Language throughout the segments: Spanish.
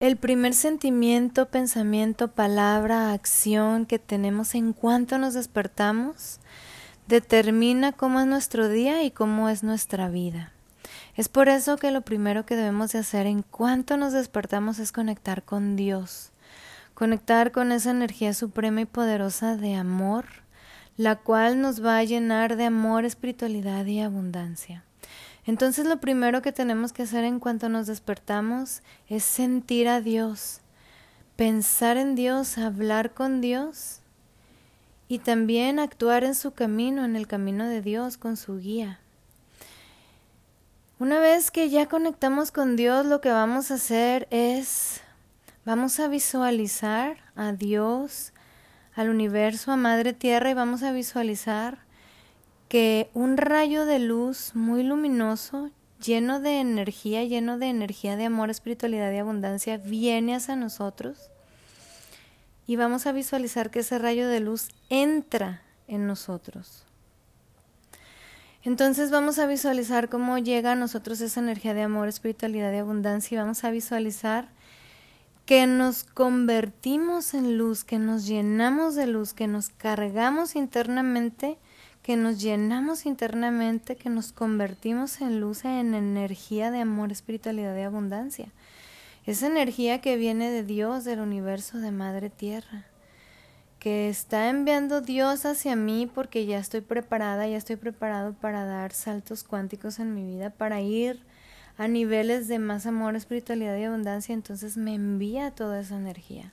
El primer sentimiento, pensamiento, palabra, acción que tenemos en cuanto nos despertamos determina cómo es nuestro día y cómo es nuestra vida. Es por eso que lo primero que debemos de hacer en cuanto nos despertamos es conectar con Dios, conectar con esa energía suprema y poderosa de amor, la cual nos va a llenar de amor, espiritualidad y abundancia. Entonces lo primero que tenemos que hacer en cuanto nos despertamos es sentir a Dios, pensar en Dios, hablar con Dios y también actuar en su camino, en el camino de Dios, con su guía. Una vez que ya conectamos con Dios, lo que vamos a hacer es, vamos a visualizar a Dios, al universo, a Madre Tierra y vamos a visualizar que un rayo de luz muy luminoso, lleno de energía, lleno de energía de amor, espiritualidad y abundancia, viene hacia nosotros y vamos a visualizar que ese rayo de luz entra en nosotros. Entonces vamos a visualizar cómo llega a nosotros esa energía de amor, espiritualidad y abundancia y vamos a visualizar que nos convertimos en luz, que nos llenamos de luz, que nos cargamos internamente que nos llenamos internamente, que nos convertimos en luz, en energía de amor, espiritualidad y abundancia. Esa energía que viene de Dios, del universo, de Madre Tierra, que está enviando Dios hacia mí porque ya estoy preparada, ya estoy preparado para dar saltos cuánticos en mi vida, para ir a niveles de más amor, espiritualidad y abundancia, entonces me envía toda esa energía.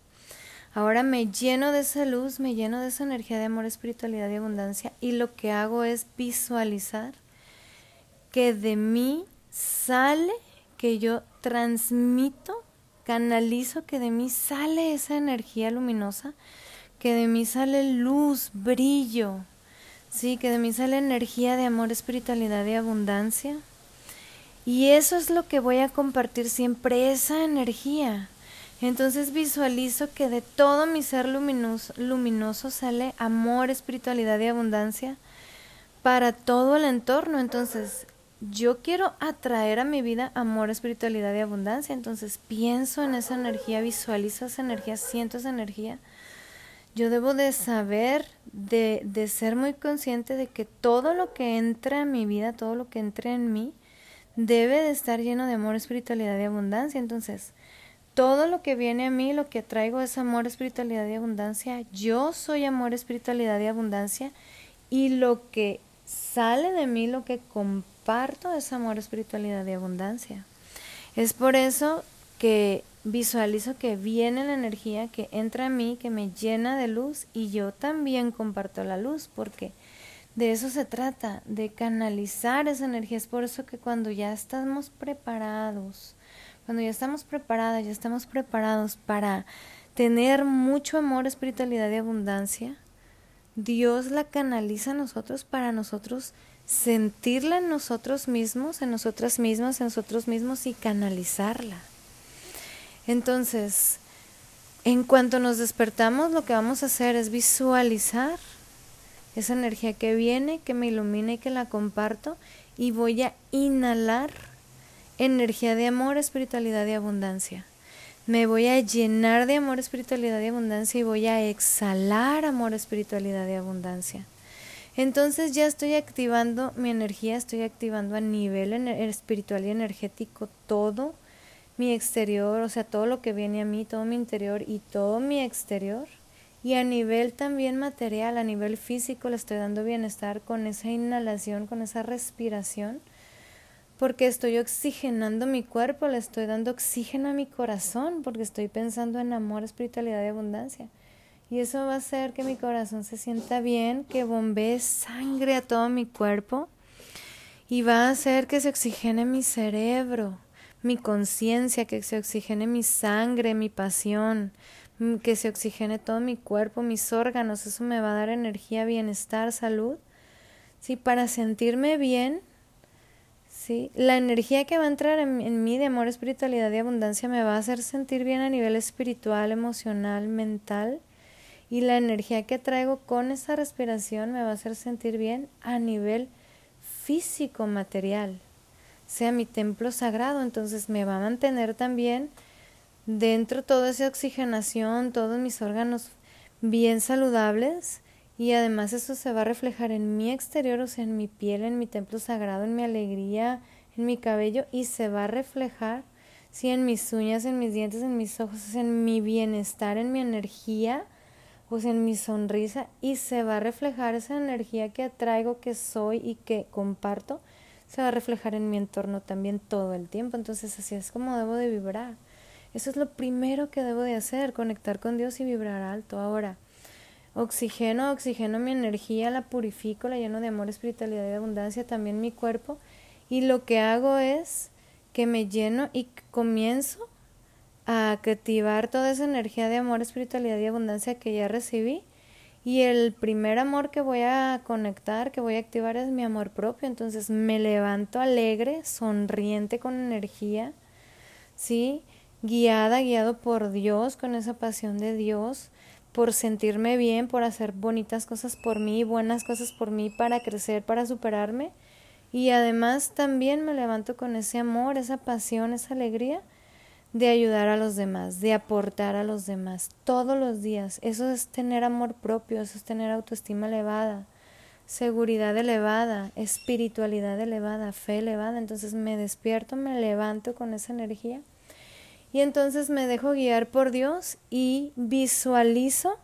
Ahora me lleno de esa luz, me lleno de esa energía de amor, espiritualidad y abundancia y lo que hago es visualizar que de mí sale, que yo transmito, canalizo, que de mí sale esa energía luminosa, que de mí sale luz, brillo, sí, que de mí sale energía de amor, espiritualidad y abundancia. Y eso es lo que voy a compartir siempre, esa energía. Entonces visualizo que de todo mi ser luminoso, sale amor, espiritualidad y abundancia para todo el entorno. Entonces yo quiero atraer a mi vida amor, espiritualidad y abundancia. Entonces pienso en esa energía, visualizo esa energía, siento esa energía. Yo debo de saber, de, de ser muy consciente de que todo lo que entra en mi vida, todo lo que entra en mí, debe de estar lleno de amor, espiritualidad y abundancia. Entonces, todo lo que viene a mí, lo que traigo es amor, espiritualidad y abundancia. Yo soy amor, espiritualidad y abundancia. Y lo que sale de mí, lo que comparto es amor, espiritualidad y abundancia. Es por eso que visualizo que viene la energía que entra a mí, que me llena de luz y yo también comparto la luz porque de eso se trata, de canalizar esa energía. Es por eso que cuando ya estamos preparados, cuando ya estamos preparadas, ya estamos preparados para tener mucho amor, espiritualidad y abundancia, Dios la canaliza a nosotros para nosotros sentirla en nosotros mismos, en nosotras mismas, en nosotros mismos y canalizarla. Entonces, en cuanto nos despertamos, lo que vamos a hacer es visualizar esa energía que viene, que me ilumina y que la comparto y voy a inhalar energía de amor, espiritualidad y abundancia. Me voy a llenar de amor, espiritualidad y abundancia y voy a exhalar amor, espiritualidad y abundancia. Entonces ya estoy activando mi energía, estoy activando a nivel espiritual y energético todo mi exterior, o sea, todo lo que viene a mí, todo mi interior y todo mi exterior. Y a nivel también material, a nivel físico, le estoy dando bienestar con esa inhalación, con esa respiración porque estoy oxigenando mi cuerpo, le estoy dando oxígeno a mi corazón, porque estoy pensando en amor, espiritualidad y abundancia. Y eso va a hacer que mi corazón se sienta bien, que bombee sangre a todo mi cuerpo y va a hacer que se oxigene mi cerebro, mi conciencia, que se oxigene mi sangre, mi pasión, que se oxigene todo mi cuerpo, mis órganos. Eso me va a dar energía, bienestar, salud. Sí, para sentirme bien ¿sí? La energía que va a entrar en, mí de amor, espiritualidad y abundancia me va a hacer sentir bien a nivel espiritual, emocional, mental. Y la energía que traigo con esa respiración me va a hacer sentir bien a nivel físico, material. Sea mi templo sagrado, entonces me va a mantener también dentro toda esa oxigenación, todos mis órganos bien saludables y además eso se va a reflejar en mi exterior, o sea, en mi piel, en mi templo sagrado, en mi alegría, en mi cabello y se va a reflejar, sí, en mis uñas, en mis dientes, en mis ojos, en mi bienestar, en mi energía, o sea, en mi sonrisa y se va a reflejar esa energía que atraigo, que soy y que comparto, se va a reflejar en mi entorno también todo el tiempo. Entonces así es como debo de vibrar. Eso es lo primero que debo de hacer, conectar con Dios y vibrar alto. Ahora, oxigeno, oxigeno mi energía, la purifico, la lleno de amor, espiritualidad y abundancia, también mi cuerpo. Y lo que hago es que me lleno y comienzo a activar toda esa energía de amor, espiritualidad y abundancia que ya recibí. Y el primer amor que voy a conectar, que voy a activar es mi amor propio. Entonces me levanto alegre, sonriente, con energía, ¿sí? Guiada, guiado por Dios, con esa pasión de Dios, por sentirme bien, por hacer bonitas cosas por mí, buenas cosas por mí, para crecer, para superarme. Y además también me levanto con ese amor, esa pasión, esa alegría de ayudar a los demás, de aportar a los demás todos los días. Eso es tener amor propio, eso es tener autoestima elevada, seguridad elevada, espiritualidad elevada, fe elevada. Entonces me despierto, me levanto con esa energía y entonces me dejo guiar por Dios y visualizo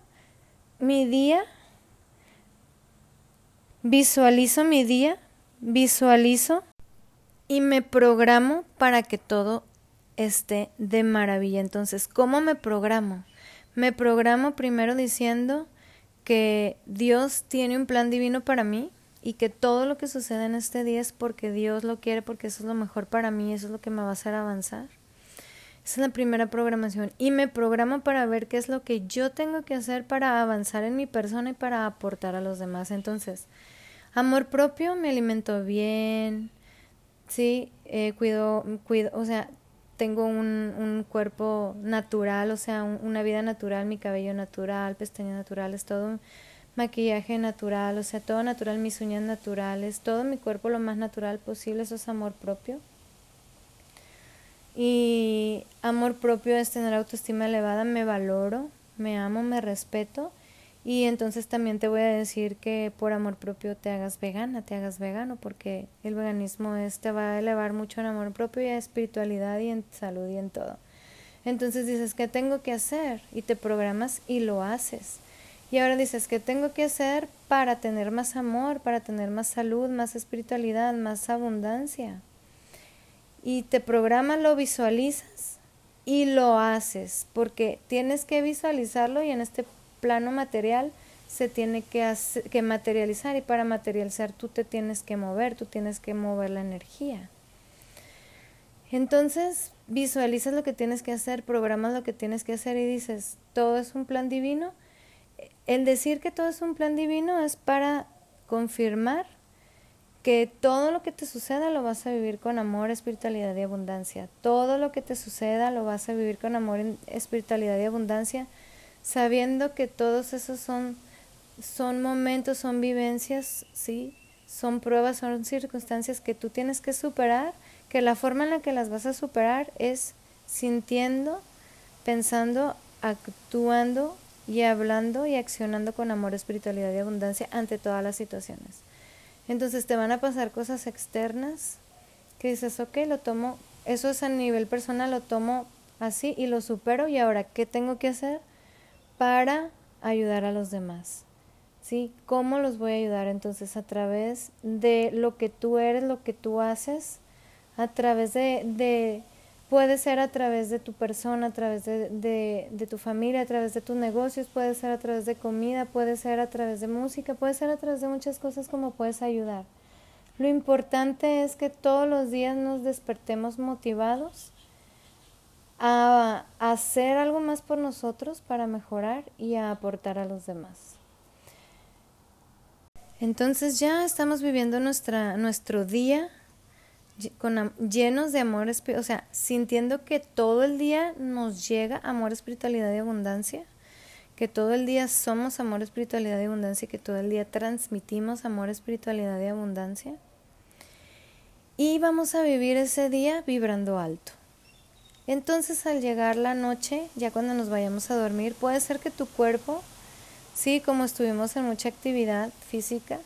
mi día, visualizo mi día, visualizo y me programo para que todo esté de maravilla. Entonces, ¿cómo me programo? Me programo primero diciendo que Dios tiene un plan divino para mí y que todo lo que sucede en este día es porque Dios lo quiere, porque eso es lo mejor para mí, eso es lo que me va a hacer avanzar. Esa es la primera programación. Y me programo para ver qué es lo que yo tengo que hacer para avanzar en mi persona y para aportar a los demás. Entonces, amor propio, me alimento bien, sí, eh, cuido, cuido, o sea, tengo un, un cuerpo natural, o sea, una vida natural, mi cabello natural, pestañas naturales, todo maquillaje natural, o sea, todo natural, mis uñas naturales, todo mi cuerpo lo más natural posible, eso es amor propio. Y amor propio es tener autoestima elevada, me valoro, me amo, me respeto y entonces también te voy a decir que por amor propio te hagas vegana, te hagas vegano, porque el veganismo es, te va a elevar mucho en amor propio y en espiritualidad y en salud y en todo. Entonces dices, ¿qué tengo que hacer? Y te programas y lo haces. Y ahora dices, ¿qué tengo que hacer para tener más amor, para tener más salud, más espiritualidad, más abundancia? Y te programas, lo visualizas y lo haces, porque tienes que visualizarlo y en este plano material se tiene que, que materializar y para materializar tú te tienes que mover, tú tienes que mover la energía. Entonces visualizas lo que tienes que hacer, programas lo que tienes que hacer y dices, todo es un plan divino. El decir que todo es un plan divino es para confirmar que todo lo que te suceda lo vas a vivir con amor, espiritualidad y abundancia. Todo lo que te suceda lo vas a vivir con amor, espiritualidad y abundancia sabiendo que todos esos son, son momentos, son vivencias, ¿sí? Son pruebas, son circunstancias que tú tienes que superar, que la forma en la que las vas a superar es sintiendo, pensando, actuando y hablando y accionando con amor, espiritualidad y abundancia ante todas las situaciones. Entonces te van a pasar cosas externas que dices, ok, lo tomo, eso es a nivel personal, lo tomo así y lo supero y ahora, ¿qué tengo que hacer? para ayudar a los demás. ¿Sí? ¿Cómo los voy a ayudar? Entonces, a través de lo que tú eres, lo que tú haces, a través de, de puede ser a través de tu persona, a través de, de, de, tu familia, a través de tus negocios, puede ser a través de comida, puede ser a través de música, puede ser a través de muchas cosas como puedes ayudar. Lo importante es que todos los días nos despertemos motivados a, hacer algo más por nosotros para mejorar y a aportar a los demás. Entonces ya estamos viviendo nuestra, nuestro día con, llenos de amor, o sea, sintiendo que todo el día nos llega amor, espiritualidad y abundancia, que todo el día somos amor, espiritualidad y abundancia, que todo el día transmitimos amor, espiritualidad y abundancia. Y vamos a vivir ese día vibrando alto Entonces al llegar la noche, ya cuando nos vayamos a dormir, puede ser que tu cuerpo, sí, como estuvimos en mucha actividad física,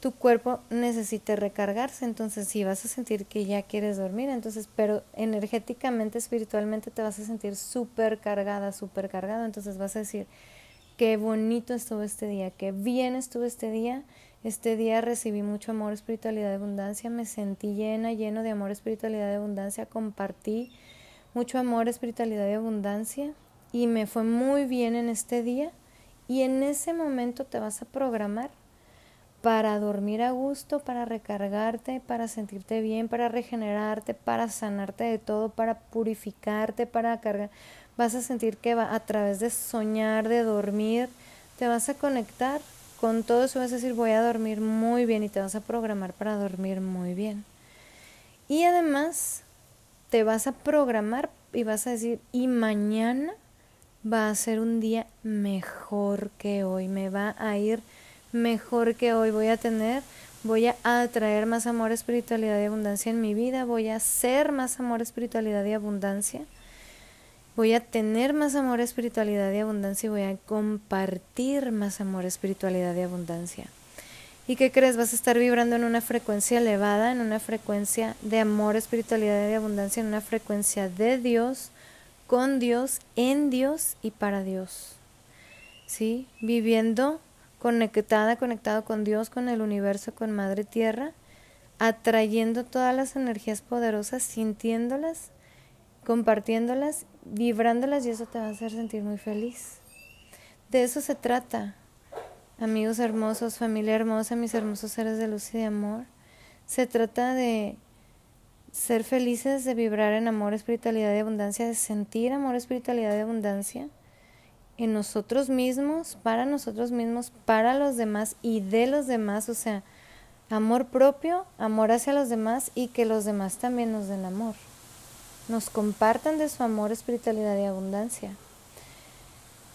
tu cuerpo necesite recargarse, entonces sí vas a sentir que ya quieres dormir, entonces, pero energéticamente, espiritualmente te vas a sentir súper cargada, súper cargada, entonces vas a decir, qué bonito estuvo este día, qué bien estuvo este día, este día recibí mucho amor, espiritualidad abundancia, me sentí llena, lleno de amor, espiritualidad abundancia, compartí mucho amor, espiritualidad de abundancia y me fue muy bien en este día y en ese momento te vas a programar para dormir a gusto, para recargarte, para sentirte bien, para regenerarte, para sanarte de todo, para purificarte, para cargar. Vas a sentir que va, a través de soñar, de dormir, te vas a conectar con todo eso, vas a decir voy a dormir muy bien y te vas a programar para dormir muy bien. Y además te vas a programar y vas a decir, y mañana va a ser un día mejor que hoy, me va a ir mejor que hoy voy a tener, voy a atraer más amor, espiritualidad y abundancia en mi vida, voy a hacer más amor, espiritualidad y abundancia, voy a tener más amor, espiritualidad y abundancia y voy a compartir más amor, espiritualidad y abundancia. ¿Y qué crees? Vas a estar vibrando en una frecuencia elevada, en una frecuencia de amor, espiritualidad y abundancia, en una frecuencia de Dios, con Dios, en Dios y para Dios. ¿Sí? Viviendo conectada, conectado con Dios, con el universo, con Madre Tierra, atrayendo todas las energías poderosas, sintiéndolas, compartiéndolas, vibrándolas y eso te va a hacer sentir muy feliz. De eso se trata, amigos hermosos, familia hermosa, mis hermosos seres de luz y de amor. Se trata de ser felices, de vibrar en amor, espiritualidad y abundancia, de sentir amor, espiritualidad y abundancia en nosotros mismos, para nosotros mismos, para los demás y de los demás, o sea, amor propio, amor hacia los demás y que los demás también nos den amor. Nos compartan de su amor, espiritualidad y abundancia.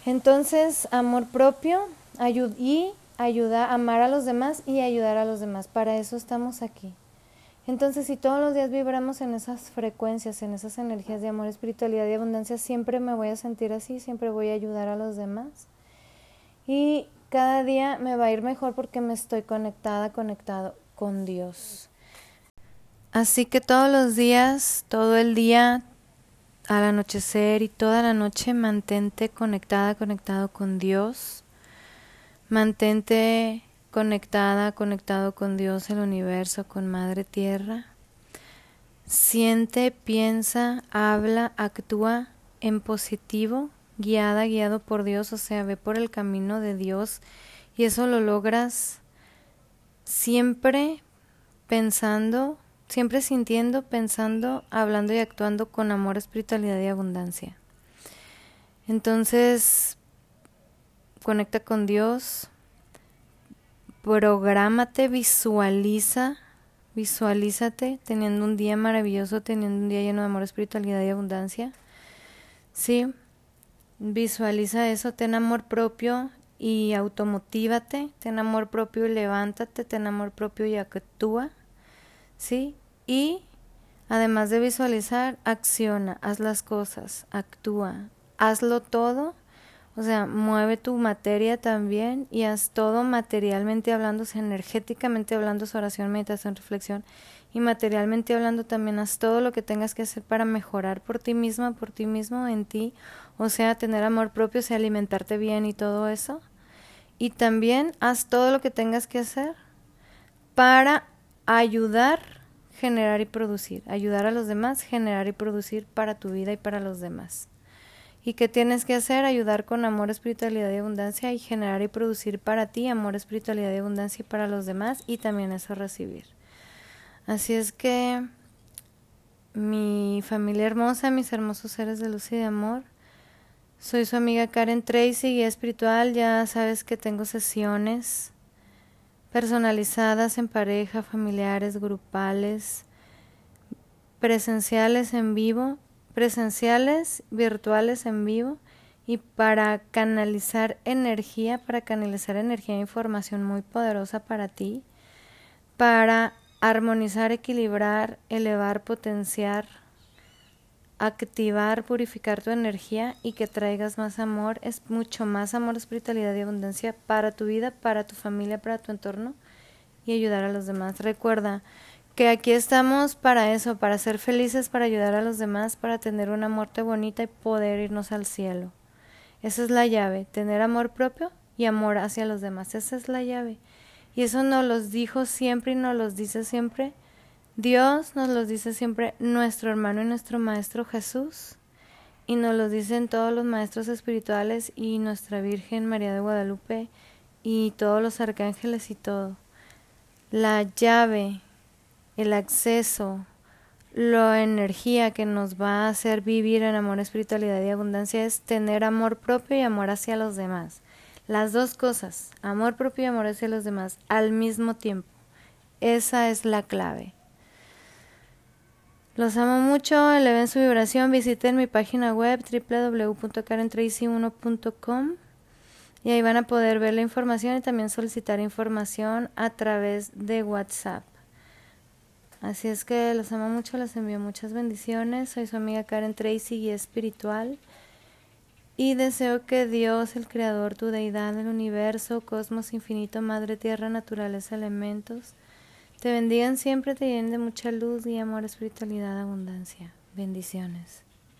Entonces, amor propio y ayuda a amar a los demás y ayudar a los demás. Para eso estamos aquí. Entonces, si todos los días vibramos en esas frecuencias, en esas energías de amor, espiritualidad y abundancia, siempre me voy a sentir así, siempre voy a ayudar a los demás. Y cada día me va a ir mejor porque me estoy conectada, conectado con Dios. Así que todos los días, todo el día, al anochecer y toda la noche, mantente conectada, conectado con Dios. Mantente conectada, conectado con Dios, el universo, con Madre Tierra. Siente, piensa, habla, actúa en positivo, guiada, guiado por Dios, o sea, ve por el camino de Dios y eso lo logras siempre pensando, siempre sintiendo, pensando, hablando y actuando con amor, espiritualidad y abundancia. Entonces, conecta con Dios, Prográmate, visualiza, visualízate teniendo un día maravilloso, teniendo un día lleno de amor, espiritualidad y abundancia. Sí, visualiza eso, ten amor propio y automotívate, ten amor propio y levántate, ten amor propio y actúa. Sí, y además de visualizar, acciona, haz las cosas, actúa, hazlo todo o sea, mueve tu materia también y haz todo materialmente hablando, energéticamente hablando, su oración, meditación, reflexión. Y materialmente hablando también haz todo lo que tengas que hacer para mejorar por ti misma, por ti mismo, en ti. O sea, tener amor propio, o sea, alimentarte bien y todo eso. Y también haz todo lo que tengas que hacer para ayudar, generar y producir. Ayudar a los demás, generar y producir para tu vida y para los demás. ¿Y qué tienes que hacer? Ayudar con amor, espiritualidad y abundancia y generar y producir para ti amor, espiritualidad y abundancia y para los demás y también eso recibir. Así es que mi familia hermosa, mis hermosos seres de luz y de amor, soy su amiga Karen Tracy, guía espiritual. Ya sabes que tengo sesiones personalizadas en pareja, familiares, grupales, presenciales en vivo presenciales, virtuales en vivo y para canalizar energía, para canalizar energía e información muy poderosa para ti, para armonizar, equilibrar, elevar, potenciar, activar, purificar tu energía y que traigas más amor, es mucho más amor, espiritualidad y abundancia para tu vida, para tu familia, para tu entorno y ayudar a los demás. Recuerda que aquí estamos para eso, para ser felices, para ayudar a los demás, para tener una muerte bonita y poder irnos al cielo. Esa es la llave, tener amor propio y amor hacia los demás. Esa es la llave. Y eso nos los dijo siempre y nos los dice siempre Dios nos lo dice siempre nuestro hermano y nuestro maestro Jesús y nos lo dicen todos los maestros espirituales y nuestra Virgen María de Guadalupe y todos los arcángeles y todo. La llave, el acceso, la energía que nos va a hacer vivir en amor, espiritualidad y abundancia es tener amor propio y amor hacia los demás. Las dos cosas, amor propio y amor hacia los demás, al mismo tiempo. Esa es la clave. Los amo mucho, eleven su vibración, visiten mi página web www.karentracy1.com y ahí van a poder ver la información y también solicitar información a través de WhatsApp. Así es que los amo mucho, les envío muchas bendiciones. Soy su amiga Karen Tracy, guía espiritual. Y deseo que Dios, el Creador, tu deidad del universo, cosmos infinito, madre tierra, naturales, elementos, te bendigan siempre, te llenen de mucha luz y amor, espiritualidad, abundancia. Bendiciones.